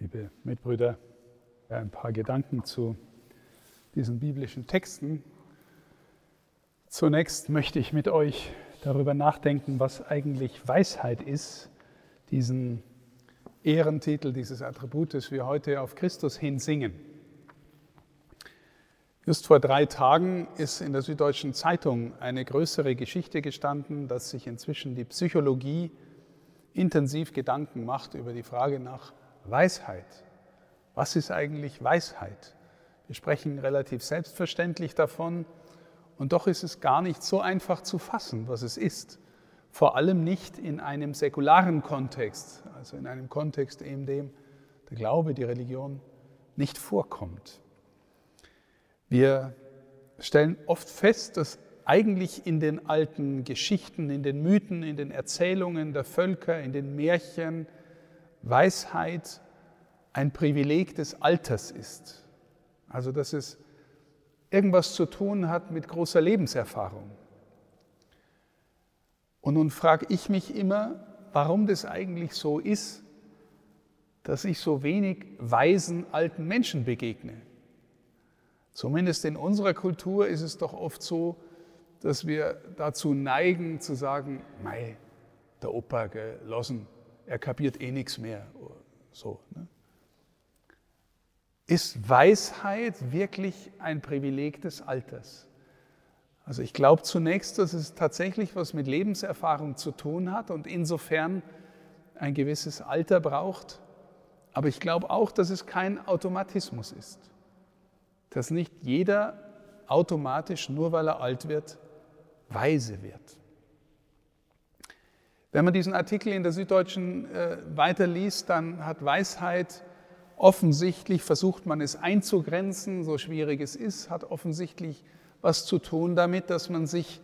liebe Mitbrüder, ein paar Gedanken zu diesen biblischen Texten. Zunächst möchte ich mit euch darüber nachdenken, was eigentlich Weisheit ist, diesen Ehrentitel, dieses Attribut, das wir heute auf Christus hin singen. Just vor drei Tagen ist in der Süddeutschen Zeitung eine größere Geschichte gestanden, dass sich inzwischen die Psychologie intensiv Gedanken macht über die Frage nach Weisheit. Was ist eigentlich Weisheit? Wir sprechen relativ selbstverständlich davon und doch ist es gar nicht so einfach zu fassen, was es ist. Vor allem nicht in einem säkularen Kontext, also in einem Kontext, in dem der Glaube, die Religion nicht vorkommt. Wir stellen oft fest, dass eigentlich in den alten Geschichten, in den Mythen, in den Erzählungen der Völker, in den Märchen Weisheit ein Privileg des Alters ist. Also dass es irgendwas zu tun hat mit großer Lebenserfahrung. Und nun frage ich mich immer, warum das eigentlich so ist, dass ich so wenig weisen alten Menschen begegne. Zumindest in unserer Kultur ist es doch oft so, dass wir dazu neigen zu sagen, mei, der Opa gelassen, er kapiert eh nichts mehr. So, ne? Ist Weisheit wirklich ein Privileg des Alters? Also ich glaube zunächst, dass es tatsächlich was mit Lebenserfahrung zu tun hat und insofern ein gewisses Alter braucht. Aber ich glaube auch, dass es kein Automatismus ist. Dass nicht jeder automatisch, nur weil er alt wird, weise wird. Wenn man diesen Artikel in der Süddeutschen äh, weiterliest, dann hat Weisheit offensichtlich, versucht man es einzugrenzen, so schwierig es ist, hat offensichtlich was zu tun damit, dass man sich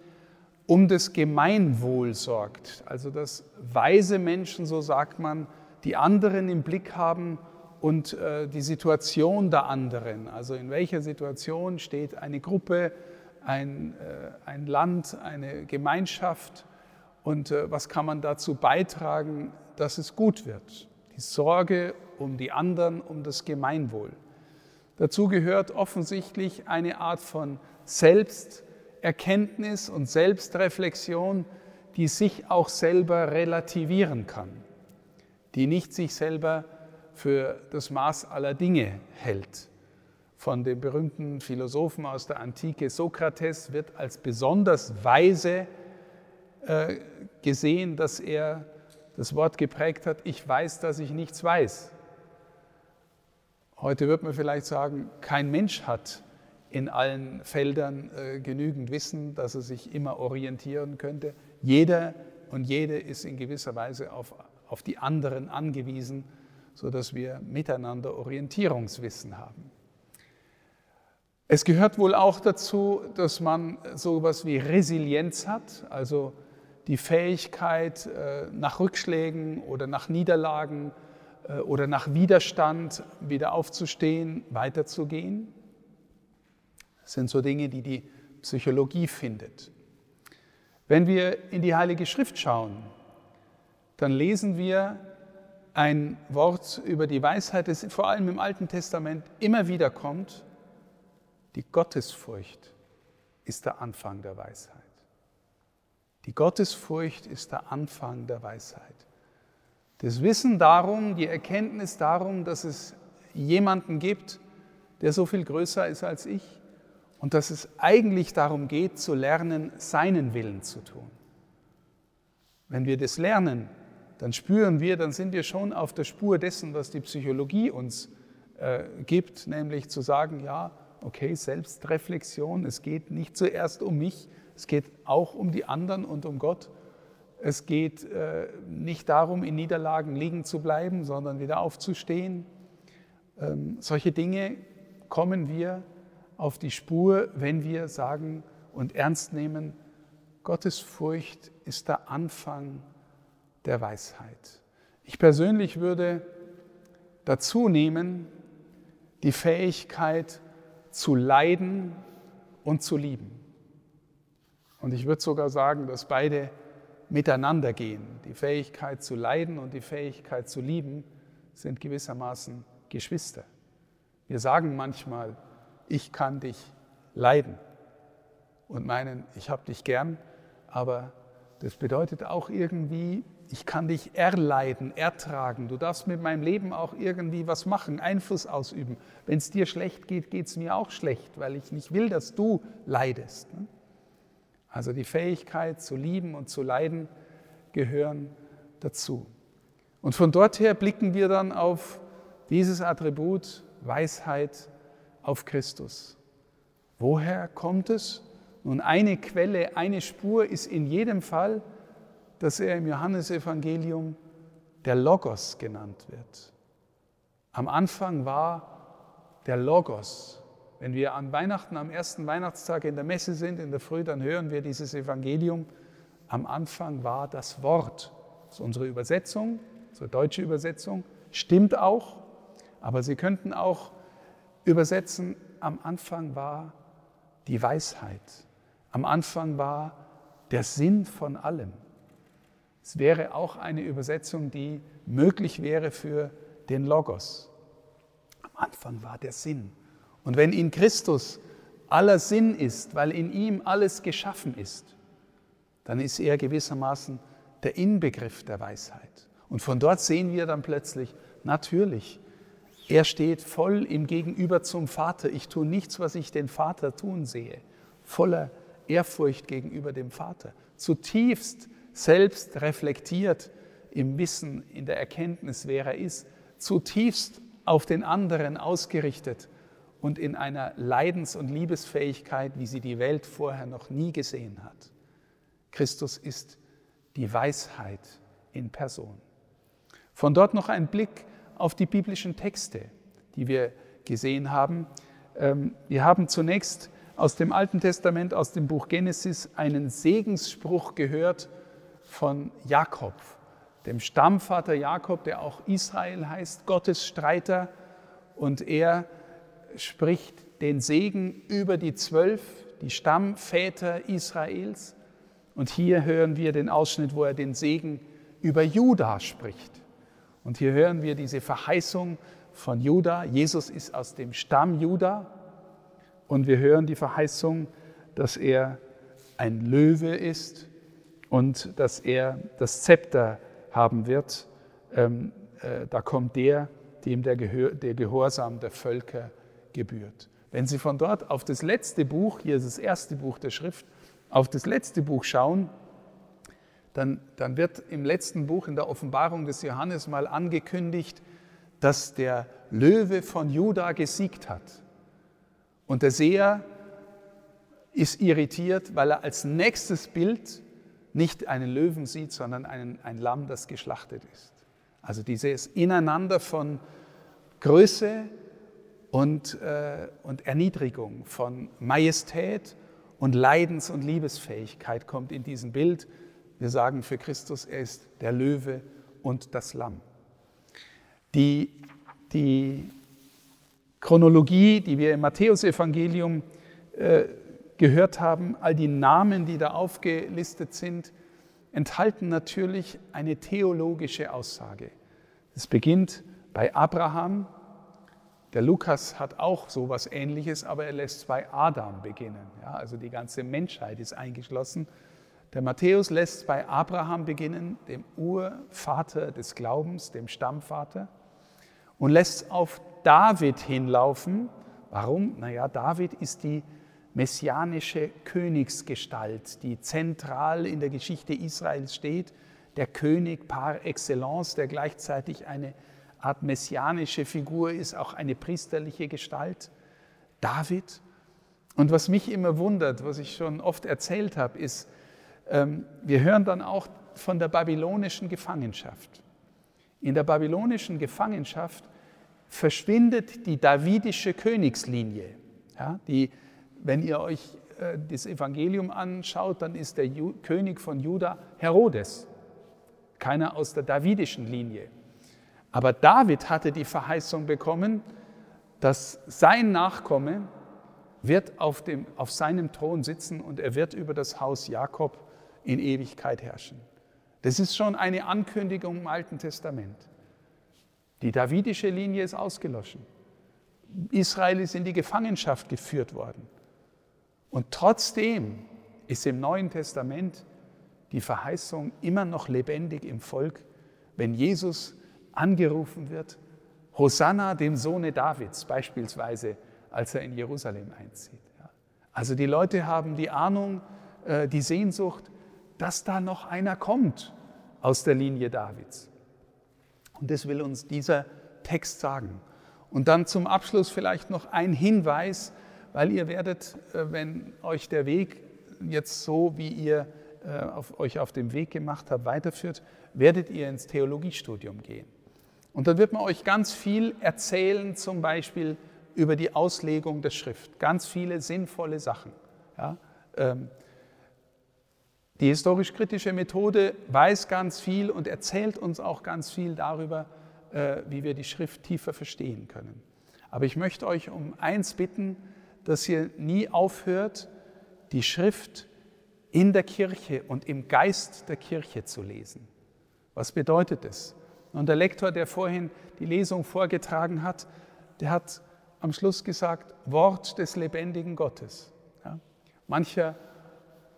um das Gemeinwohl sorgt. Also dass weise Menschen, so sagt man, die anderen im Blick haben und äh, die Situation der anderen. Also in welcher Situation steht eine Gruppe, ein, äh, ein Land, eine Gemeinschaft und äh, was kann man dazu beitragen, dass es gut wird. Die Sorge um die anderen, um das Gemeinwohl. Dazu gehört offensichtlich eine Art von Selbsterkenntnis und Selbstreflexion, die sich auch selber relativieren kann, die nicht sich selber für das Maß aller Dinge hält. Von dem berühmten Philosophen aus der Antike Sokrates wird als besonders weise äh, gesehen, dass er das Wort geprägt hat, ich weiß, dass ich nichts weiß. Heute wird man vielleicht sagen, kein Mensch hat in allen Feldern äh, genügend Wissen, dass er sich immer orientieren könnte. Jeder und jede ist in gewisser Weise auf, auf die anderen angewiesen, sodass wir miteinander Orientierungswissen haben. Es gehört wohl auch dazu, dass man so etwas wie Resilienz hat, also die Fähigkeit, äh, nach Rückschlägen oder nach Niederlagen äh, oder nach Widerstand wieder aufzustehen, weiterzugehen. Das sind so Dinge, die die Psychologie findet. Wenn wir in die Heilige Schrift schauen, dann lesen wir ein Wort über die Weisheit, das vor allem im Alten Testament immer wieder kommt. Die Gottesfurcht ist der Anfang der Weisheit. Die Gottesfurcht ist der Anfang der Weisheit. Das Wissen darum, die Erkenntnis darum, dass es jemanden gibt, der so viel größer ist als ich und dass es eigentlich darum geht, zu lernen, seinen Willen zu tun. Wenn wir das lernen, dann spüren wir, dann sind wir schon auf der Spur dessen, was die Psychologie uns äh, gibt, nämlich zu sagen, ja, okay, Selbstreflexion, es geht nicht zuerst um mich, es geht auch um die anderen und um Gott. Es geht äh, nicht darum, in Niederlagen liegen zu bleiben, sondern wieder aufzustehen. Ähm, solche Dinge kommen wir auf die Spur, wenn wir sagen und ernst nehmen, Gottes Furcht ist der Anfang der Weisheit. Ich persönlich würde dazu nehmen die Fähigkeit zu leiden und zu lieben. Und ich würde sogar sagen, dass beide miteinander gehen. Die Fähigkeit zu leiden und die Fähigkeit zu lieben sind gewissermaßen Geschwister. Wir sagen manchmal, ich kann dich leiden und meinen, ich habe dich gern, aber das bedeutet auch irgendwie, ich kann dich erleiden, ertragen. Du darfst mit meinem Leben auch irgendwie was machen, Einfluss ausüben. Wenn es dir schlecht geht, geht es mir auch schlecht, weil ich nicht will, dass du leidest. Ne? Also die Fähigkeit zu lieben und zu leiden gehören dazu. Und von dort her blicken wir dann auf dieses Attribut Weisheit auf Christus. Woher kommt es? Nun, eine Quelle, eine Spur ist in jedem Fall, dass er im Johannesevangelium der Logos genannt wird. Am Anfang war der Logos. Wenn wir an Weihnachten, am ersten Weihnachtstag in der Messe sind, in der Früh, dann hören wir dieses Evangelium. Am Anfang war das Wort. Das ist unsere Übersetzung, unsere deutsche Übersetzung. Stimmt auch, aber Sie könnten auch übersetzen, am Anfang war die Weisheit. Am Anfang war der Sinn von allem. Es wäre auch eine Übersetzung, die möglich wäre für den Logos. Am Anfang war der Sinn. Und wenn in Christus aller Sinn ist, weil in ihm alles geschaffen ist, dann ist er gewissermaßen der Inbegriff der Weisheit. Und von dort sehen wir dann plötzlich, natürlich, er steht voll im Gegenüber zum Vater. Ich tue nichts, was ich den Vater tun sehe. Voller Ehrfurcht gegenüber dem Vater, zutiefst selbst reflektiert im Wissen, in der Erkenntnis, wer er ist, zutiefst auf den anderen ausgerichtet und in einer Leidens- und Liebesfähigkeit, wie sie die Welt vorher noch nie gesehen hat. Christus ist die Weisheit in Person. Von dort noch ein Blick auf die biblischen Texte, die wir gesehen haben. Ähm, wir haben zunächst aus dem Alten Testament, aus dem Buch Genesis, einen Segensspruch gehört von Jakob, dem Stammvater Jakob, der auch Israel heißt, Gottes Streiter. Und er spricht den Segen über die zwölf, die Stammväter Israels. Und hier hören wir den Ausschnitt, wo er den Segen über Juda spricht. Und hier hören wir diese Verheißung von Juda. Jesus ist aus dem Stamm Juda und wir hören die Verheißung, dass er ein Löwe ist und dass er das Zepter haben wird. Ähm, äh, da kommt der, dem der, Gehör, der Gehorsam der Völker gebührt. Wenn Sie von dort auf das letzte Buch, hier ist das erste Buch der Schrift, auf das letzte Buch schauen, dann, dann wird im letzten Buch in der Offenbarung des Johannes mal angekündigt, dass der Löwe von Juda gesiegt hat. Und der Seher ist irritiert, weil er als nächstes Bild nicht einen Löwen sieht, sondern einen, ein Lamm, das geschlachtet ist. Also dieses Ineinander von Größe und, äh, und Erniedrigung, von Majestät und Leidens- und Liebesfähigkeit kommt in diesem Bild. Wir sagen für Christus, er ist der Löwe und das Lamm. Die, die Chronologie, die wir im Matthäusevangelium äh, gehört haben, all die Namen, die da aufgelistet sind, enthalten natürlich eine theologische Aussage. Es beginnt bei Abraham. Der Lukas hat auch so etwas Ähnliches, aber er lässt bei Adam beginnen. Ja, also die ganze Menschheit ist eingeschlossen. Der Matthäus lässt bei Abraham beginnen, dem Urvater des Glaubens, dem Stammvater, und lässt auf David hinlaufen. Warum? Naja, David ist die messianische Königsgestalt, die zentral in der Geschichte Israels steht, der König par excellence, der gleichzeitig eine Art messianische Figur ist, auch eine priesterliche Gestalt. David. Und was mich immer wundert, was ich schon oft erzählt habe, ist, ähm, wir hören dann auch von der babylonischen Gefangenschaft. In der babylonischen Gefangenschaft verschwindet die davidische Königslinie. Ja, die, wenn ihr euch äh, das Evangelium anschaut, dann ist der König von Juda Herodes, keiner aus der davidischen Linie. Aber David hatte die Verheißung bekommen, dass sein Nachkomme wird auf, dem, auf seinem Thron sitzen und er wird über das Haus Jakob in Ewigkeit herrschen. Das ist schon eine Ankündigung im Alten Testament. Die davidische Linie ist ausgelöscht. Israel ist in die Gefangenschaft geführt worden. Und trotzdem ist im Neuen Testament die Verheißung immer noch lebendig im Volk, wenn Jesus angerufen wird, Hosanna dem Sohne Davids beispielsweise, als er in Jerusalem einzieht. Also die Leute haben die Ahnung, äh, die Sehnsucht, dass da noch einer kommt aus der Linie Davids. Und das will uns dieser Text sagen. Und dann zum Abschluss vielleicht noch ein Hinweis, weil ihr werdet, äh, wenn euch der Weg jetzt so, wie ihr äh, auf, euch auf dem Weg gemacht habt, weiterführt, werdet ihr ins Theologiestudium gehen. Und dann wird man euch ganz viel erzählen, zum Beispiel über die Auslegung der Schrift. Ganz viele sinnvolle Sachen. Ja? Ähm, die historisch-kritische Methode weiß ganz viel und erzählt uns auch ganz viel darüber, äh, wie wir die Schrift tiefer verstehen können. Aber ich möchte euch um eins bitten, dass ihr nie aufhört, die Schrift in der Kirche und im Geist der Kirche zu lesen. Was bedeutet es? Und der Lektor, der vorhin die Lesung vorgetragen hat, der hat am Schluss gesagt, Wort des lebendigen Gottes. Ja? Mancher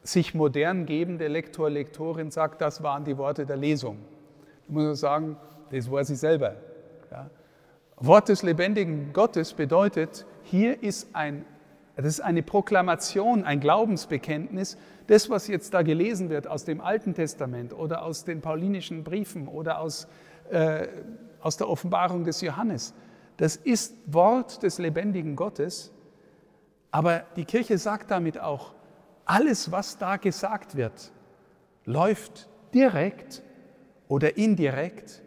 sich modern gebende Lektor, Lektorin sagt, das waren die Worte der Lesung. Da muss man sagen, das war sie selber. Ja? Wort des lebendigen Gottes bedeutet, hier ist ein, das ist eine Proklamation, ein Glaubensbekenntnis. Das, was jetzt da gelesen wird aus dem Alten Testament oder aus den paulinischen Briefen oder aus, äh, aus der Offenbarung des Johannes, das ist Wort des lebendigen Gottes, aber die Kirche sagt damit auch, alles, was da gesagt wird, läuft direkt oder indirekt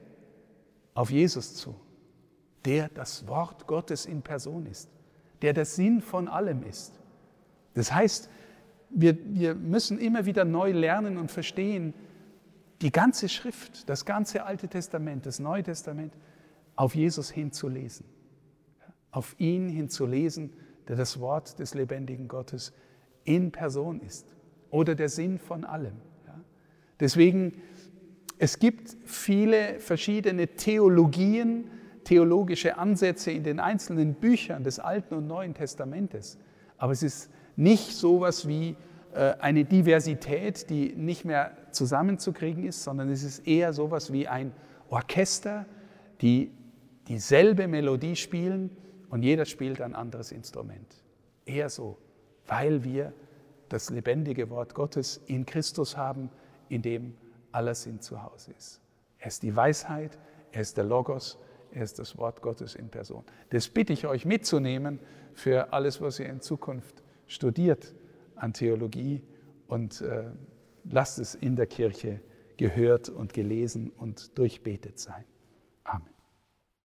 auf Jesus zu, der das Wort Gottes in Person ist, der der Sinn von allem ist. Das heißt, wir, wir müssen immer wieder neu lernen und verstehen, die ganze Schrift, das ganze Alte Testament, das Neue Testament, auf Jesus hinzulesen, auf ihn hinzulesen, der das Wort des lebendigen Gottes in Person ist oder der Sinn von allem. Deswegen, es gibt viele verschiedene Theologien, theologische Ansätze in den einzelnen Büchern des Alten und Neuen Testamentes, aber es ist nicht so etwas wie eine Diversität, die nicht mehr zusammenzukriegen ist, sondern es ist eher so etwas wie ein Orchester, die dieselbe Melodie spielen und jeder spielt ein anderes Instrument. Eher so, weil wir das lebendige Wort Gottes in Christus haben, in dem aller Sinn zu Hause ist. Er ist die Weisheit, er ist der Logos, er ist das Wort Gottes in Person. Das bitte ich euch mitzunehmen für alles, was ihr in Zukunft studiert an Theologie und äh, lasst es in der Kirche gehört und gelesen und durchbetet sein. Amen.